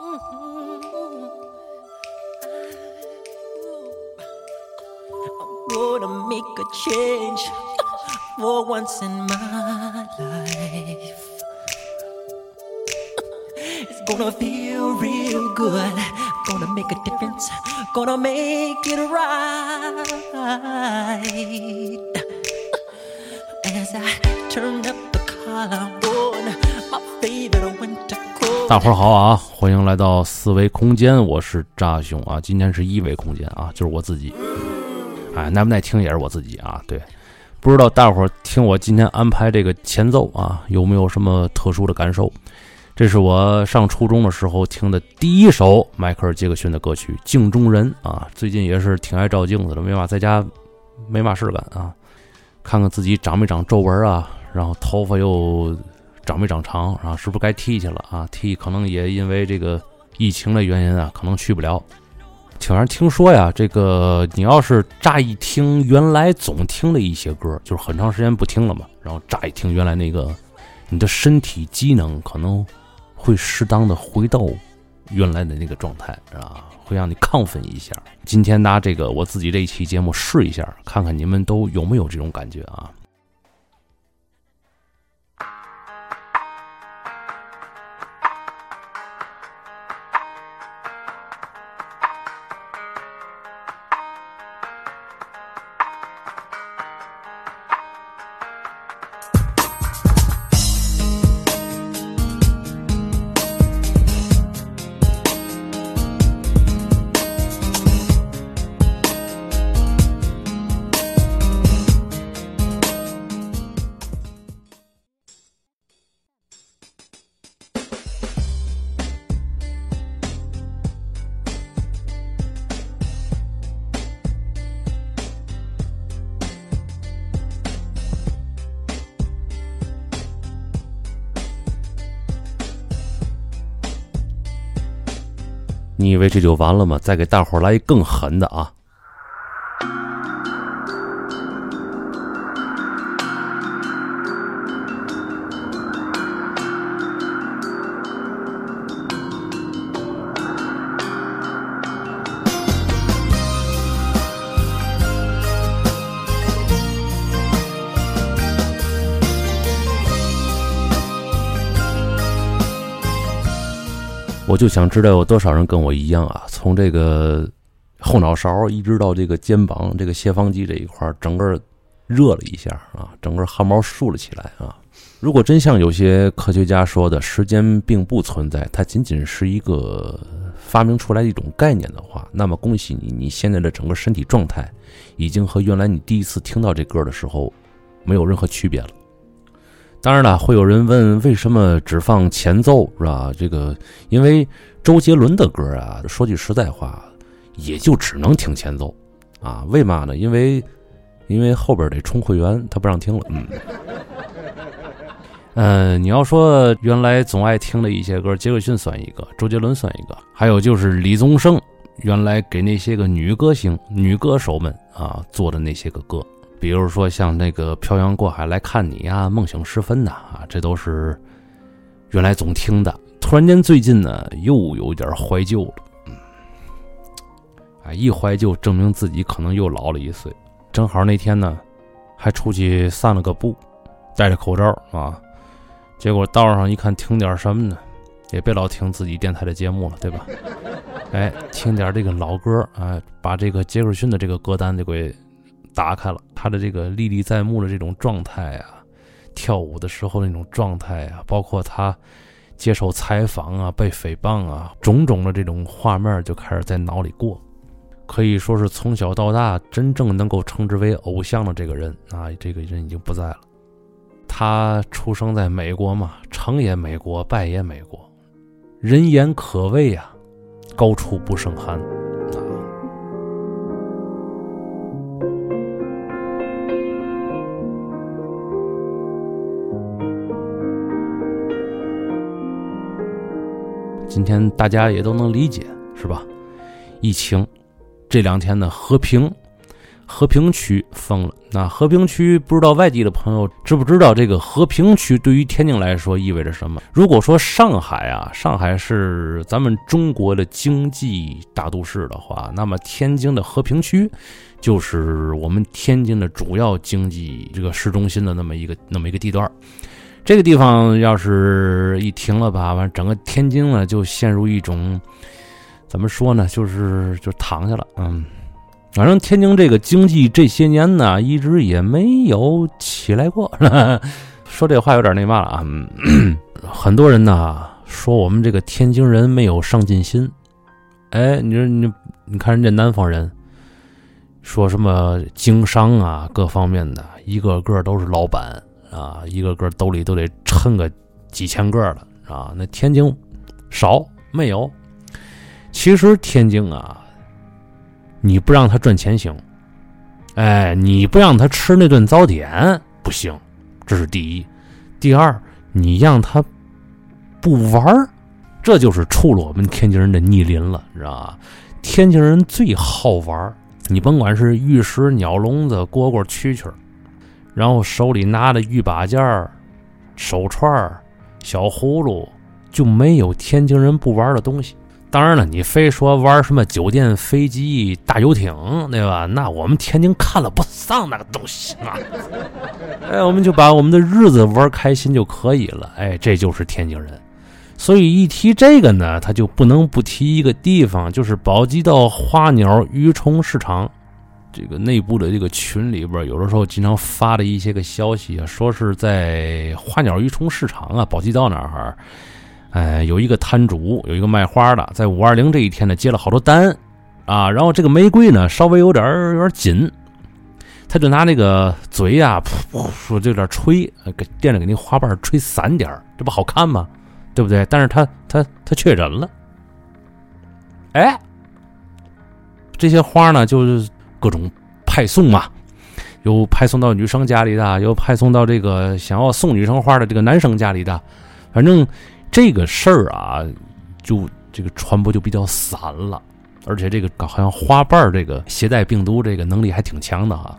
Mm-hmm. gonna make a change for once in my life. It's gonna feel real good. Gonna make a difference. Gonna make it right. As I turn up the collar 大伙儿好啊，欢迎来到四维空间，我是扎兄啊。今天是一维空间啊，就是我自己。哎，耐不耐听也是我自己啊。对，不知道大伙儿听我今天安排这个前奏啊，有没有什么特殊的感受？这是我上初中的时候听的第一首迈克尔·杰克逊的歌曲《镜中人》啊。最近也是挺爱照镜子的，没嘛在家没嘛事干啊，看看自己长没长皱纹啊，然后头发又长没长长，啊是不是该剃去了啊？剃可能也因为这个疫情的原因啊，可能去不了。听人听说呀，这个你要是乍一听原来总听的一些歌，就是很长时间不听了嘛，然后乍一听原来那个，你的身体机能可能会适当的回到原来的那个状态，啊，会让你亢奋一下。今天拿这个我自己这一期节目试一下，看看你们都有没有这种感觉啊？你以为这就完了吗？再给大伙儿来一更狠的啊！就想知道有多少人跟我一样啊，从这个后脑勺一直到这个肩膀这个斜方肌这一块，整个热了一下啊，整个汗毛竖了起来啊。如果真像有些科学家说的，时间并不存在，它仅仅是一个发明出来的一种概念的话，那么恭喜你，你现在的整个身体状态已经和原来你第一次听到这歌的时候没有任何区别了。当然了，会有人问为什么只放前奏是吧？这个因为周杰伦的歌啊，说句实在话，也就只能听前奏啊。为嘛呢？因为因为后边得充会员，他不让听了。嗯，嗯，你要说原来总爱听的一些歌，杰克逊算一个，周杰伦算一个，还有就是李宗盛原来给那些个女歌星、女歌手们啊做的那些个歌。比如说像那个漂洋过海来看你呀，梦醒时分呐，啊，这都是原来总听的。突然间最近呢，又有点怀旧了，嗯，哎，一怀旧证明自己可能又老了一岁。正好那天呢，还出去散了个步，戴着口罩啊，结果道上一看，听点什么呢？也别老听自己电台的节目了，对吧？哎，听点这个老歌啊，把这个杰克逊的这个歌单就给。打开了他的这个历历在目的这种状态啊，跳舞的时候那种状态啊，包括他接受采访啊、被诽谤啊，种种的这种画面就开始在脑里过。可以说是从小到大真正能够称之为偶像的这个人啊，这个人已经不在了。他出生在美国嘛，成也美国，败也美国，人言可畏啊，高处不胜寒。今天大家也都能理解，是吧？疫情这两天的和平，和平区封了。那和平区不知道外地的朋友知不知道，这个和平区对于天津来说意味着什么？如果说上海啊，上海是咱们中国的经济大都市的话，那么天津的和平区就是我们天津的主要经济这个市中心的那么一个那么一个地段。这个地方要是一停了吧，完整个天津呢就陷入一种怎么说呢，就是就躺下了。嗯，反正天津这个经济这些年呢一直也没有起来过。说这话有点那嘛了啊，很多人呢说我们这个天津人没有上进心。哎，你说你你看人家南方人说什么经商啊，各方面的一个个都是老板。啊，一个个兜里都得抻个几千个了啊！那天津少没有？其实天津啊，你不让他赚钱行，哎，你不让他吃那顿早点不行，这是第一。第二，你让他不玩儿，这就是触了我们天津人的逆鳞了，你知道吧？天津人最好玩儿，你甭管是玉石、鸟笼子、蝈蝈、蛐蛐儿。然后手里拿的玉把件儿、手串儿、小葫芦，就没有天津人不玩的东西。当然了，你非说玩什么酒店、飞机、大游艇，对吧？那我们天津看了不上那个东西啊！哎，我们就把我们的日子玩开心就可以了。哎，这就是天津人。所以一提这个呢，他就不能不提一个地方，就是宝鸡道花鸟鱼虫市场。这个内部的这个群里边，有的时候经常发的一些个消息啊，说是在花鸟鱼虫市场啊，宝鸡道那儿，哎，有一个摊主，有一个卖花的，在五二零这一天呢，接了好多单啊，然后这个玫瑰呢，稍微有点有点紧，他就拿那个嘴呀，说就有点吹，给店里给那花瓣吹散点这不好看吗？对不对？但是他他他确诊了，哎，这些花呢，就是。各种派送嘛，有派送到女生家里的，有派送到这个想要送女生花的这个男生家里的，反正这个事儿啊，就这个传播就比较散了，而且这个好像花瓣这个携带病毒这个能力还挺强的哈，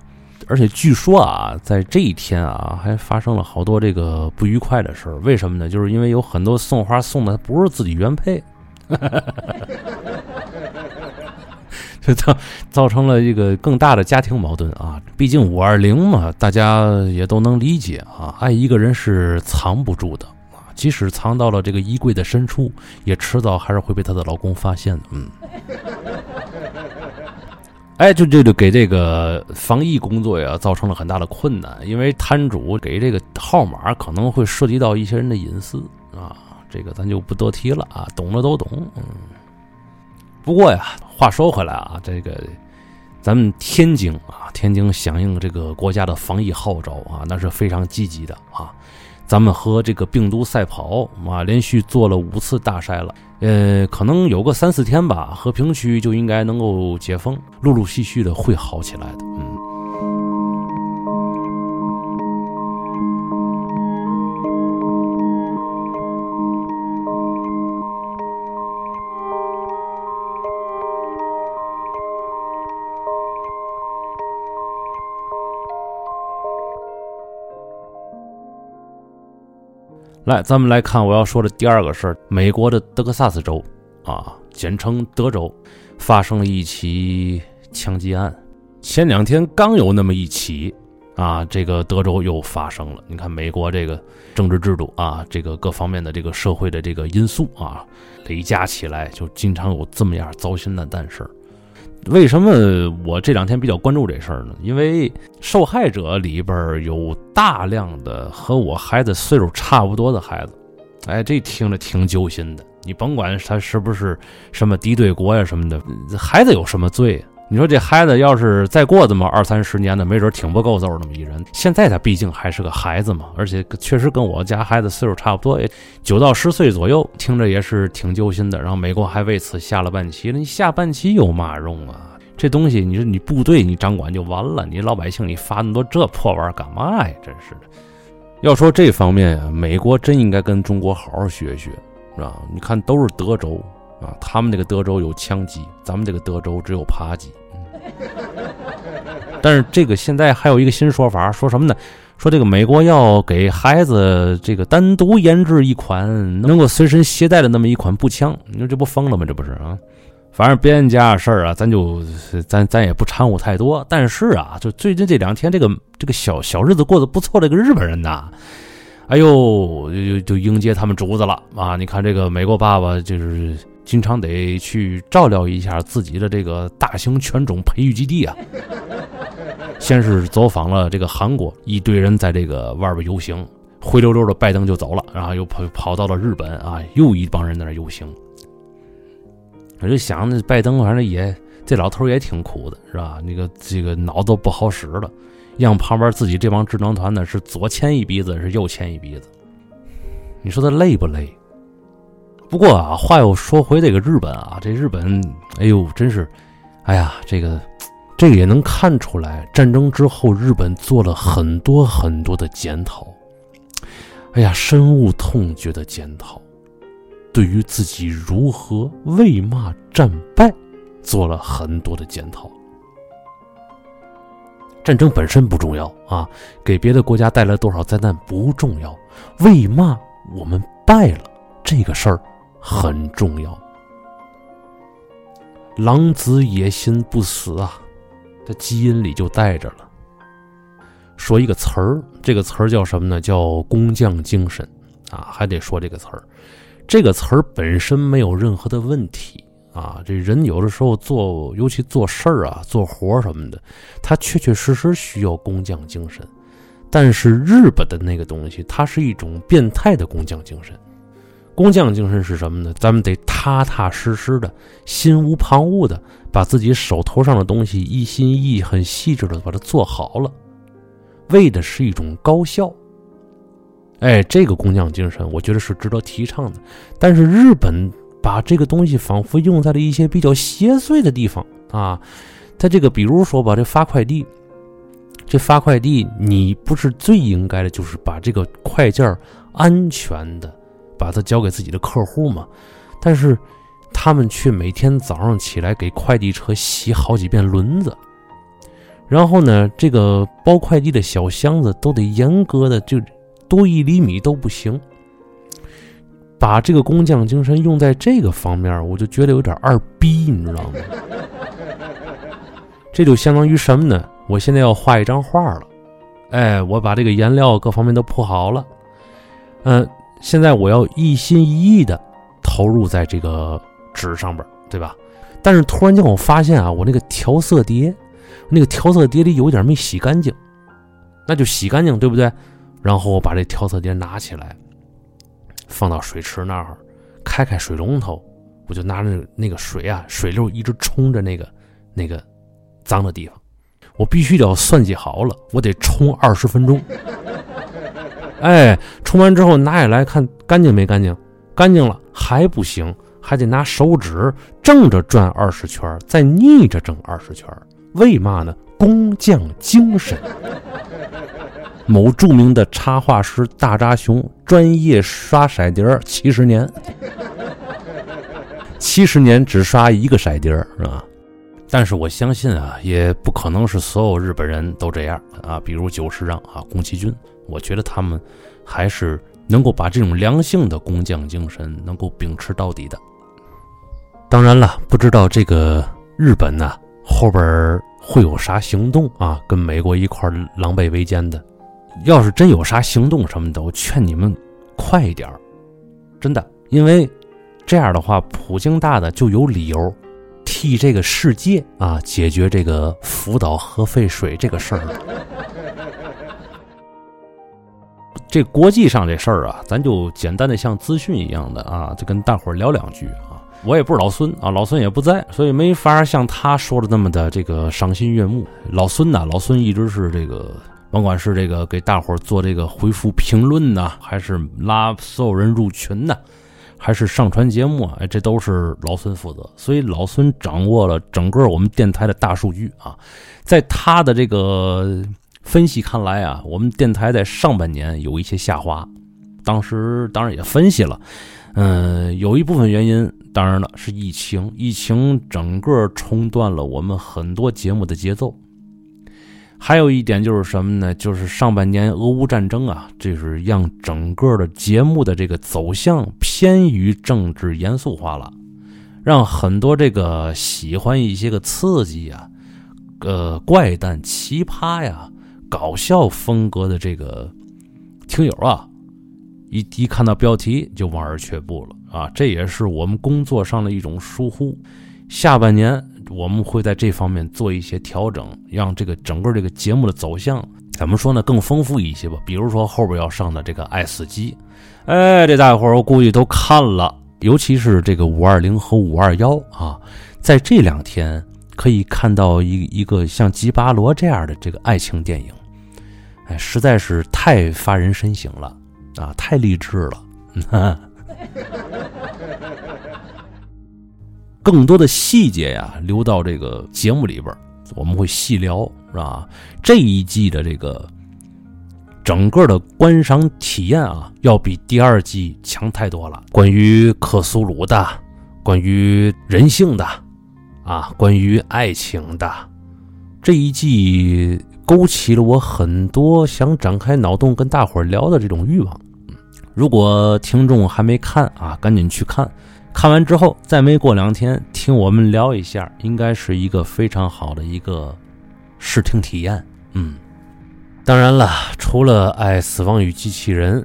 而且据说啊，在这一天啊，还发生了好多这个不愉快的事儿，为什么呢？就是因为有很多送花送的不是自己原配。哈哈哈哈哈就造造成了一个更大的家庭矛盾啊！毕竟五二零嘛，大家也都能理解啊。爱一个人是藏不住的啊，即使藏到了这个衣柜的深处，也迟早还是会被她的老公发现的。嗯，哎，就这就给这个防疫工作呀造成了很大的困难，因为摊主给这个号码可能会涉及到一些人的隐私啊，这个咱就不多提了啊，懂的都懂。嗯。不过呀，话说回来啊，这个咱们天津啊，天津响应这个国家的防疫号召啊，那是非常积极的啊。咱们和这个病毒赛跑啊，连续做了五次大筛了，呃，可能有个三四天吧，和平区就应该能够解封，陆陆续续的会好起来的，嗯。来，咱们来看我要说的第二个事儿。美国的德克萨斯州，啊，简称德州，发生了一起枪击案。前两天刚有那么一起，啊，这个德州又发生了。你看，美国这个政治制度啊，这个各方面的这个社会的这个因素啊，累加起来，就经常有这么样糟心的蛋事儿。为什么我这两天比较关注这事儿呢？因为受害者里边有大量的和我孩子岁数差不多的孩子，哎，这听着挺揪心的。你甭管他是不是什么敌对国呀什么的，孩子有什么罪？你说这孩子要是再过这么二三十年的，没准挺不够揍那么一人。现在他毕竟还是个孩子嘛，而且确实跟我家孩子岁数差不多，九到十岁左右，听着也是挺揪心的。然后美国还为此下了半旗，你下半旗有嘛用啊？这东西你说你部队你掌管就完了，你老百姓你发那么多这破玩意儿干嘛呀？真是的。要说这方面啊，美国真应该跟中国好好学学，是吧？你看都是德州啊，他们那个德州有枪击，咱们这个德州只有扒鸡。但是这个现在还有一个新说法，说什么呢？说这个美国要给孩子这个单独研制一款能够随身携带的那么一款步枪，你说这不疯了吗？这不是啊？反正别人家事儿啊，咱就咱咱也不掺和太多。但是啊，就最近这两天，这个这个小小日子过得不错，这个日本人呐，哎呦，就就迎接他们主子了啊！你看这个美国爸爸就是经常得去照料一下自己的这个大型犬种培育基地啊。先是走访了这个韩国，一堆人在这个外边游行，灰溜溜的拜登就走了，然后又跑跑到了日本啊，又一帮人在那游行。我就想，那拜登反正也，这老头也挺苦的，是吧？那个这个脑子不好使了，让旁边自己这帮智囊团呢是左牵一鼻子，是右牵一鼻子。你说他累不累？不过啊，话又说回这个日本啊，这日本，哎呦，真是，哎呀，这个这个也能看出来，战争之后日本做了很多很多的检讨，哎呀，深恶痛绝的检讨。对于自己如何为嘛战败，做了很多的检讨。战争本身不重要啊，给别的国家带来多少灾难不重要，为嘛我们败了这个事儿很重要。狼子野心不死啊，在基因里就带着了。说一个词儿，这个词儿叫什么呢？叫工匠精神啊，还得说这个词儿。这个词儿本身没有任何的问题啊，这人有的时候做，尤其做事儿啊、做活什么的，他确确实实需要工匠精神。但是日本的那个东西，它是一种变态的工匠精神。工匠精神是什么呢？咱们得踏踏实实的，心无旁骛的，把自己手头上的东西一心一意、很细致的把它做好了，为的是一种高效。哎，这个工匠精神，我觉得是值得提倡的。但是日本把这个东西仿佛用在了一些比较邪祟的地方啊。他这个，比如说吧，这发快递，这发快递，你不是最应该的，就是把这个快件安全的把它交给自己的客户嘛？但是他们却每天早上起来给快递车洗好几遍轮子，然后呢，这个包快递的小箱子都得严格的就。多一厘米都不行，把这个工匠精神用在这个方面，我就觉得有点二逼，你知道吗？这就相当于什么呢？我现在要画一张画了，哎，我把这个颜料各方面都铺好了，嗯，现在我要一心一意的投入在这个纸上边，对吧？但是突然间我发现啊，我那个调色碟，那个调色碟里有点没洗干净，那就洗干净，对不对？然后我把这调色碟拿起来，放到水池那儿，开开水龙头，我就拿着那个水啊，水流一直冲着那个那个脏的地方，我必须得要算计好了，我得冲二十分钟。哎，冲完之后拿下来看干净没干净？干净了还不行，还得拿手指正着转二十圈，再逆着整二十圈。为嘛呢？工匠精神。某著名的插画师大扎熊专业刷色碟儿七十年，七十年只刷一个色碟儿是吧？但是我相信啊，也不可能是所有日本人都这样啊。比如久石让啊、宫崎骏，我觉得他们还是能够把这种良性的工匠精神能够秉持到底的。当然了，不知道这个日本呢后边会有啥行动啊？跟美国一块狼狈为奸的。要是真有啥行动什么的，我劝你们快一点真的，因为这样的话，普京大的就有理由替这个世界啊解决这个福岛核废水这个事儿。这国际上这事儿啊，咱就简单的像资讯一样的啊，就跟大伙儿聊两句啊。我也不是老孙啊，老孙也不在，所以没法像他说的那么的这个赏心悦目。老孙呢，老孙一直是这个。甭管是这个给大伙儿做这个回复评论呢，还是拉所有人入群呢，还是上传节目，哎，这都是老孙负责。所以老孙掌握了整个我们电台的大数据啊，在他的这个分析看来啊，我们电台在上半年有一些下滑。当时当然也分析了，嗯，有一部分原因，当然了是疫情，疫情整个冲断了我们很多节目的节奏。还有一点就是什么呢？就是上半年俄乌战争啊，这是让整个的节目的这个走向偏于政治严肃化了，让很多这个喜欢一些个刺激呀、呃怪诞、奇葩呀、搞笑风格的这个听友啊，一一看到标题就望而却步了啊！这也是我们工作上的一种疏忽。下半年。我们会在这方面做一些调整，让这个整个这个节目的走向怎么说呢？更丰富一些吧。比如说后边要上的这个《爱死机》，哎，这大伙儿我估计都看了，尤其是这个五二零和五二幺啊，在这两天可以看到一一个像《吉巴罗》这样的这个爱情电影，哎，实在是太发人深省了啊，太励志了。更多的细节呀，留到这个节目里边，我们会细聊，是吧？这一季的这个整个的观赏体验啊，要比第二季强太多了。关于克苏鲁的，关于人性的，啊，关于爱情的，这一季勾起了我很多想展开脑洞跟大伙儿聊的这种欲望。如果听众还没看啊，赶紧去看。看完之后，再没过两天，听我们聊一下，应该是一个非常好的一个视听体验。嗯，当然了，除了《爱死亡与机器人》，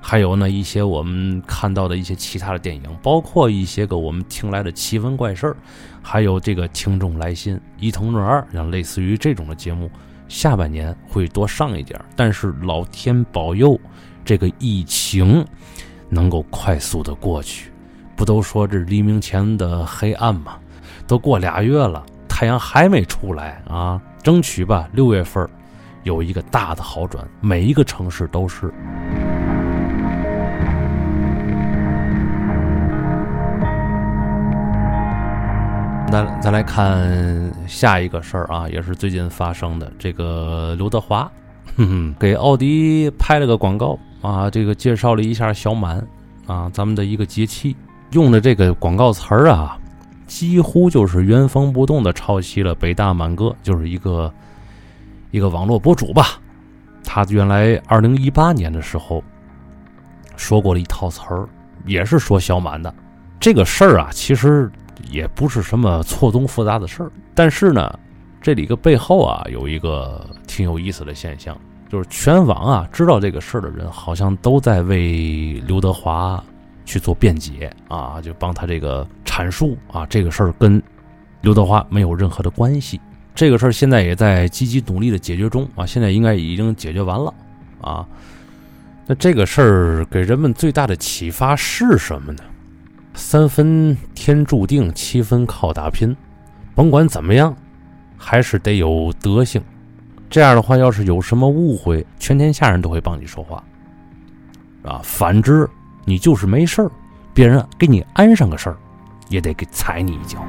还有呢一些我们看到的一些其他的电影，包括一些个我们听来的奇闻怪事儿，还有这个听众来信一通润二，像类似于这种的节目，下半年会多上一点。但是老天保佑，这个疫情能够快速的过去。不都说这黎明前的黑暗吗？都过俩月了，太阳还没出来啊！争取吧，六月份有一个大的好转，每一个城市都是。咱咱来看下一个事儿啊，也是最近发生的。这个刘德华，哼哼，给奥迪拍了个广告啊，这个介绍了一下小满啊，咱们的一个节气。用的这个广告词儿啊，几乎就是原封不动的抄袭了北大满哥，就是一个一个网络博主吧。他原来二零一八年的时候说过了一套词儿，也是说小满的这个事儿啊，其实也不是什么错综复杂的事儿。但是呢，这里个背后啊，有一个挺有意思的现象，就是全网啊知道这个事儿的人，好像都在为刘德华。去做辩解啊，就帮他这个阐述啊，这个事儿跟刘德华没有任何的关系。这个事儿现在也在积极努力的解决中啊，现在应该已经解决完了啊。那这个事儿给人们最大的启发是什么呢？三分天注定，七分靠打拼。甭管怎么样，还是得有德行。这样的话，要是有什么误会，全天下人都会帮你说话，啊。反之。你就是没事儿，别人给你安上个事儿，也得给踩你一脚。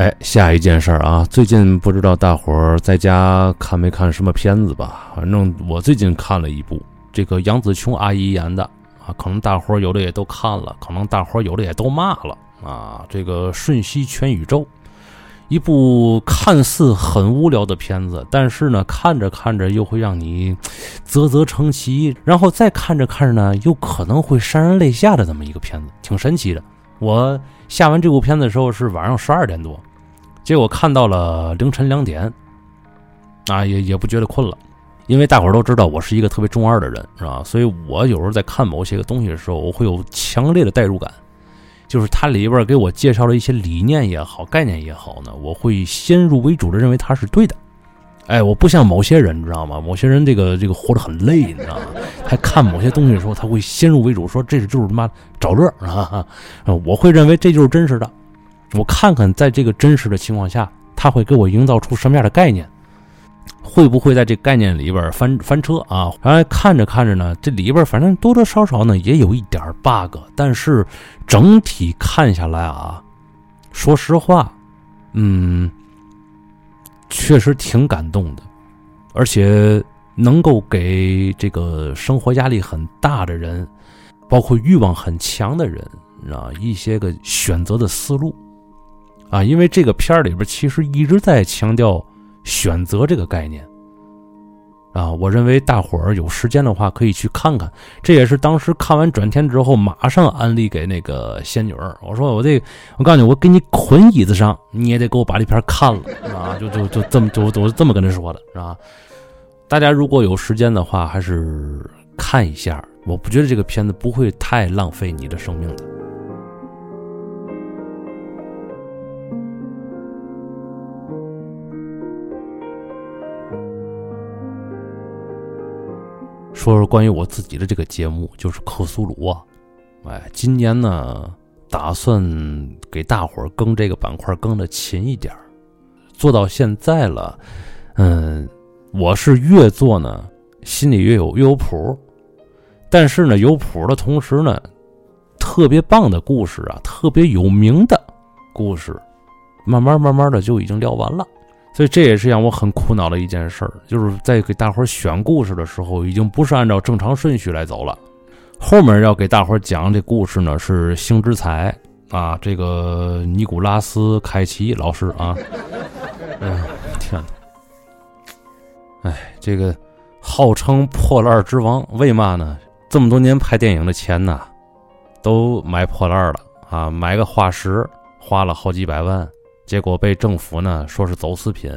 哎，下一件事儿啊，最近不知道大伙儿在家看没看什么片子吧？反正我最近看了一部，这个杨紫琼阿姨演的啊，可能大伙儿有的也都看了，可能大伙儿有的也都骂了啊。这个《瞬息全宇宙》。一部看似很无聊的片子，但是呢，看着看着又会让你啧啧称奇，然后再看着看着呢，又可能会潸然泪下的这么一个片子，挺神奇的。我下完这部片子的时候是晚上十二点多，结果看到了凌晨两点，啊，也也不觉得困了，因为大伙儿都知道我是一个特别中二的人，是吧？所以我有时候在看某些个东西的时候，我会有强烈的代入感。就是它里边给我介绍了一些理念也好，概念也好呢，我会先入为主的认为它是对的。哎，我不像某些人，你知道吗？某些人这个这个活得很累，你知道吗？他看某些东西的时候，他会先入为主，说这是就是他妈找乐啊！我会认为这就是真实的。我看看在这个真实的情况下，他会给我营造出什么样的概念。会不会在这概念里边翻翻车啊？然后，看着看着呢，这里边反正多多少少呢也有一点 bug，但是整体看下来啊，说实话，嗯，确实挺感动的，而且能够给这个生活压力很大的人包括欲望很强的人啊，一些个选择的思路啊，因为这个片儿里边其实一直在强调选择这个概念。啊，我认为大伙儿有时间的话可以去看看，这也是当时看完转天之后马上安利给那个仙女儿。我说我这，我告诉你，我给你捆椅子上，你也得给我把这片看了啊！就就就这么就就这么跟他说的，是吧？大家如果有时间的话，还是看一下。我不觉得这个片子不会太浪费你的生命的。说说关于我自己的这个节目，就是克苏鲁啊，哎，今年呢打算给大伙儿更这个板块更的勤一点儿。做到现在了，嗯，我是越做呢心里越有越有谱，但是呢有谱的同时呢，特别棒的故事啊，特别有名的故事，慢慢慢慢的就已经聊完了。所以这也是让我很苦恼的一件事儿，就是在给大伙儿选故事的时候，已经不是按照正常顺序来走了。后面要给大伙儿讲这故事呢，是星之彩啊，这个尼古拉斯·凯奇老师啊。哎呀，天哪！哎，这个号称破烂之王，为嘛呢？这么多年拍电影的钱呐，都买破烂了啊，买个化石花了好几百万。结果被政府呢说是走私品，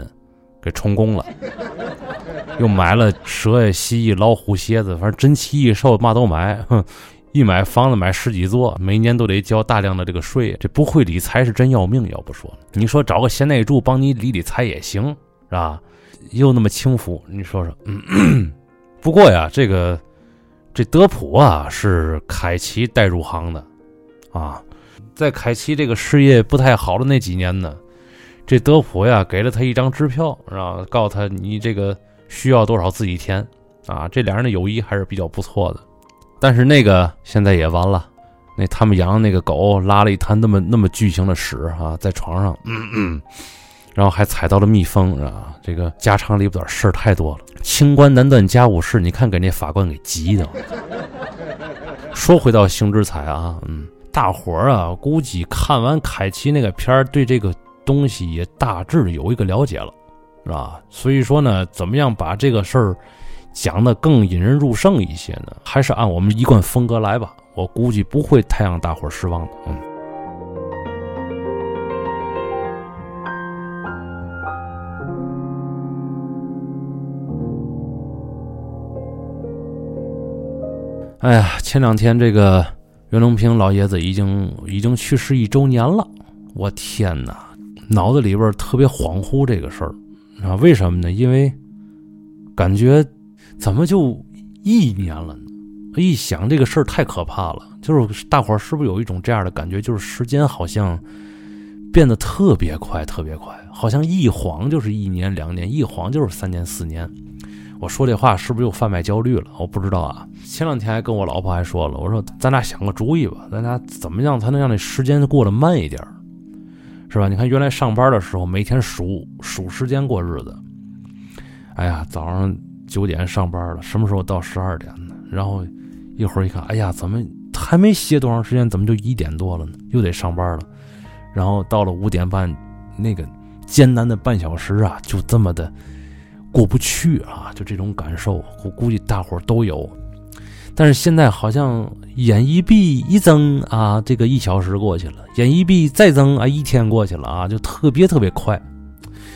给充公了。又买了蛇呀、蜥蜴、老虎、蝎子，反正珍奇异兽嘛都买。哼，一买房子买十几座，每年都得交大量的这个税。这不会理财是真要命，要不说你说找个贤内助帮你理理财也行，是吧？又那么轻浮，你说说。不过呀，这个这德普啊是凯奇带入行的，啊，在凯奇这个事业不太好的那几年呢。这德普呀，给了他一张支票，然后告诉他你这个需要多少自己填啊。这俩人的友谊还是比较不错的，但是那个现在也完了。那他们养的那个狗拉了一滩那么那么巨型的屎啊，在床上，嗯嗯，然后还踩到了蜜蜂啊。这个家长里边事儿太多了，清官难断家务事，你看给那法官给急的。说回到星之彩啊，嗯，大伙儿啊，估计看完凯奇那个片儿，对这个。东西也大致有一个了解了，是吧？所以说呢，怎么样把这个事儿讲的更引人入胜一些呢？还是按我们一贯风格来吧。我估计不会太让大伙儿失望的。嗯。哎呀，前两天这个袁隆平老爷子已经已经去世一周年了，我天哪！脑子里边特别恍惚这个事儿啊？为什么呢？因为感觉怎么就一年了呢？一想这个事儿太可怕了。就是大伙儿是不是有一种这样的感觉？就是时间好像变得特别快，特别快，好像一晃就是一年两年，一晃就是三年四年。我说这话是不是又贩卖焦虑了？我不知道啊。前两天还跟我老婆还说了，我说咱俩想个主意吧，咱俩怎么样才能让这时间过得慢一点？是吧？你看，原来上班的时候，每天数数时间过日子。哎呀，早上九点上班了，什么时候到十二点呢？然后一会儿一看，哎呀，怎么还没歇多长时间？怎么就一点多了呢？又得上班了。然后到了五点半，那个艰难的半小时啊，就这么的过不去啊！就这种感受，我估计大伙都有。但是现在好像眼一闭一睁啊，这个一小时过去了；眼一闭再睁啊，一天过去了啊，就特别特别快。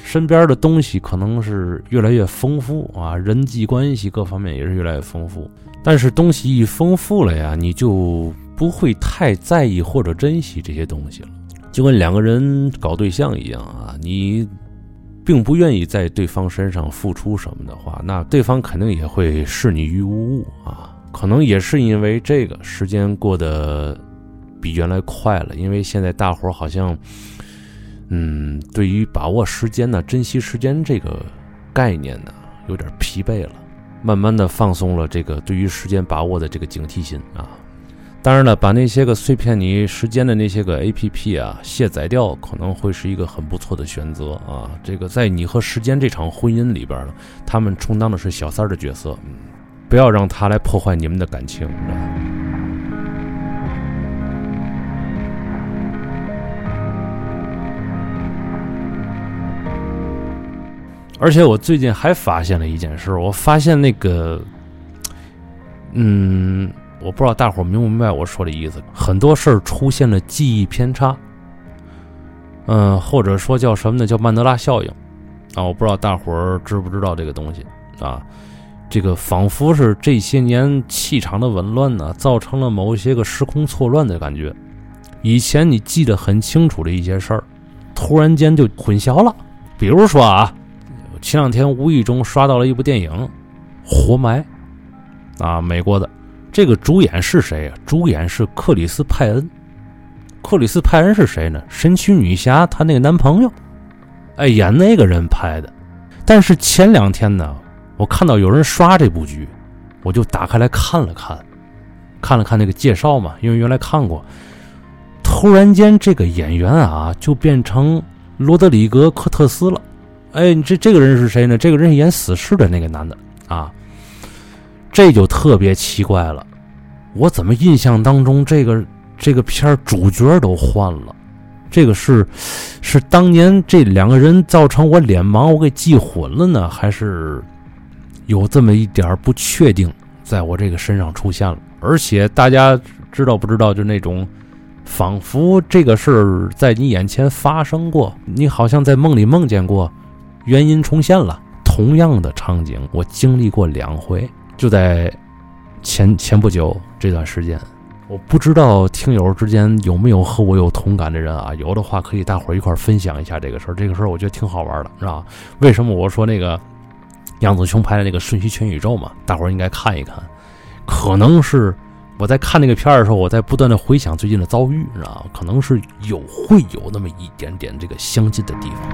身边的东西可能是越来越丰富啊，人际关系各方面也是越来越丰富。但是东西一丰富了呀，你就不会太在意或者珍惜这些东西了。就跟两个人搞对象一样啊，你并不愿意在对方身上付出什么的话，那对方肯定也会视你于无物啊。可能也是因为这个时间过得比原来快了，因为现在大伙儿好像，嗯，对于把握时间呢、珍惜时间这个概念呢，有点疲惫了，慢慢的放松了这个对于时间把握的这个警惕心啊。当然了，把那些个碎片你时间的那些个 A P P 啊卸载掉，可能会是一个很不错的选择啊。这个在你和时间这场婚姻里边呢，他们充当的是小三儿的角色，嗯。不要让他来破坏你们的感情。而且，我最近还发现了一件事，我发现那个，嗯，我不知道大伙明不明白我说的意思。很多事儿出现了记忆偏差，嗯，或者说叫什么呢？叫曼德拉效应啊！我不知道大伙知不知道这个东西啊。这个仿佛是这些年气场的紊乱呢，造成了某些个时空错乱的感觉。以前你记得很清楚的一些事儿，突然间就混淆了。比如说啊，前两天无意中刷到了一部电影《活埋》，啊，美国的。这个主演是谁啊？主演是克里斯派恩。克里斯派恩是谁呢？神奇女侠她那个男朋友，哎，演那个人拍的。但是前两天呢？我看到有人刷这部剧，我就打开来看了看，看了看那个介绍嘛，因为原来看过。突然间，这个演员啊，就变成罗德里格·科特斯了。哎，这这个人是谁呢？这个人演死侍的那个男的啊。这就特别奇怪了，我怎么印象当中这个这个片主角都换了？这个是是当年这两个人造成我脸盲，我给记混了呢，还是？有这么一点不确定，在我这个身上出现了，而且大家知道不知道？就那种，仿佛这个事儿在你眼前发生过，你好像在梦里梦见过，原因重现了。同样的场景，我经历过两回，就在前前不久这段时间。我不知道听友之间有没有和我有同感的人啊？有的话可以大伙儿一块儿分享一下这个事儿。这个事儿我觉得挺好玩的，是吧？为什么我说那个？杨子琼拍的那个《瞬息全宇宙》嘛，大伙儿应该看一看。可能是我在看那个片儿的时候，我在不断的回想最近的遭遇，知道可能是有会有那么一点点这个相近的地方。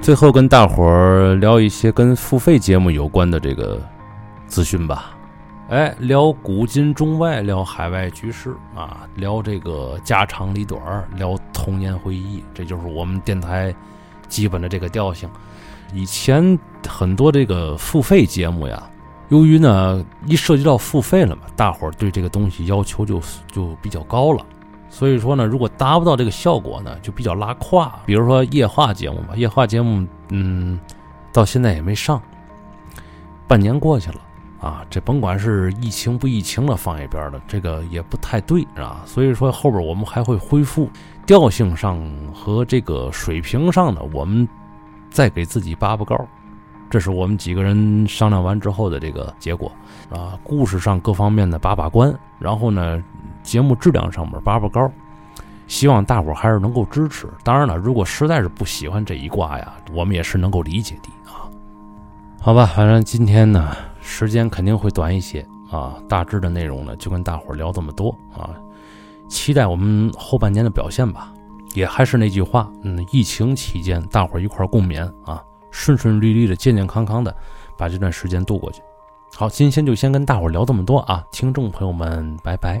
最后跟大伙儿聊一些跟付费节目有关的这个资讯吧。哎，聊古今中外，聊海外局势啊，聊这个家长里短聊童年回忆，这就是我们电台基本的这个调性。以前很多这个付费节目呀，由于呢一涉及到付费了嘛，大伙儿对这个东西要求就就比较高了，所以说呢，如果达不到这个效果呢，就比较拉胯。比如说夜话节目吧，夜话节目，嗯，到现在也没上，半年过去了。啊，这甭管是疫情不疫情的，放一边的，这个也不太对，是吧？所以说后边我们还会恢复调性上和这个水平上的，我们再给自己拔拔高。这是我们几个人商量完之后的这个结果啊。故事上各方面的把把关，然后呢，节目质量上面拔拔高，希望大伙还是能够支持。当然了，如果实在是不喜欢这一卦呀，我们也是能够理解的啊。好吧，反正今天呢。时间肯定会短一些啊，大致的内容呢就跟大伙聊这么多啊，期待我们后半年的表现吧。也还是那句话，嗯，疫情期间大伙一块共勉啊，顺顺利利的、健健康康的把这段时间度过去。好，今天就先跟大伙聊这么多啊，听众朋友们，拜拜。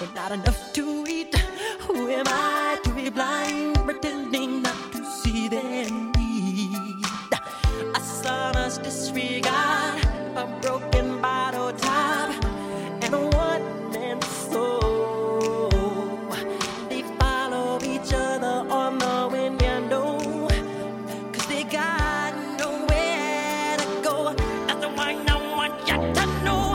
but not enough to eat. Who am I to be blind, pretending not to see their need? A son's disregard, a broken bottle top, and a one man soul. They follow each other on the wind, they got nowhere to go. That's why I want you to know.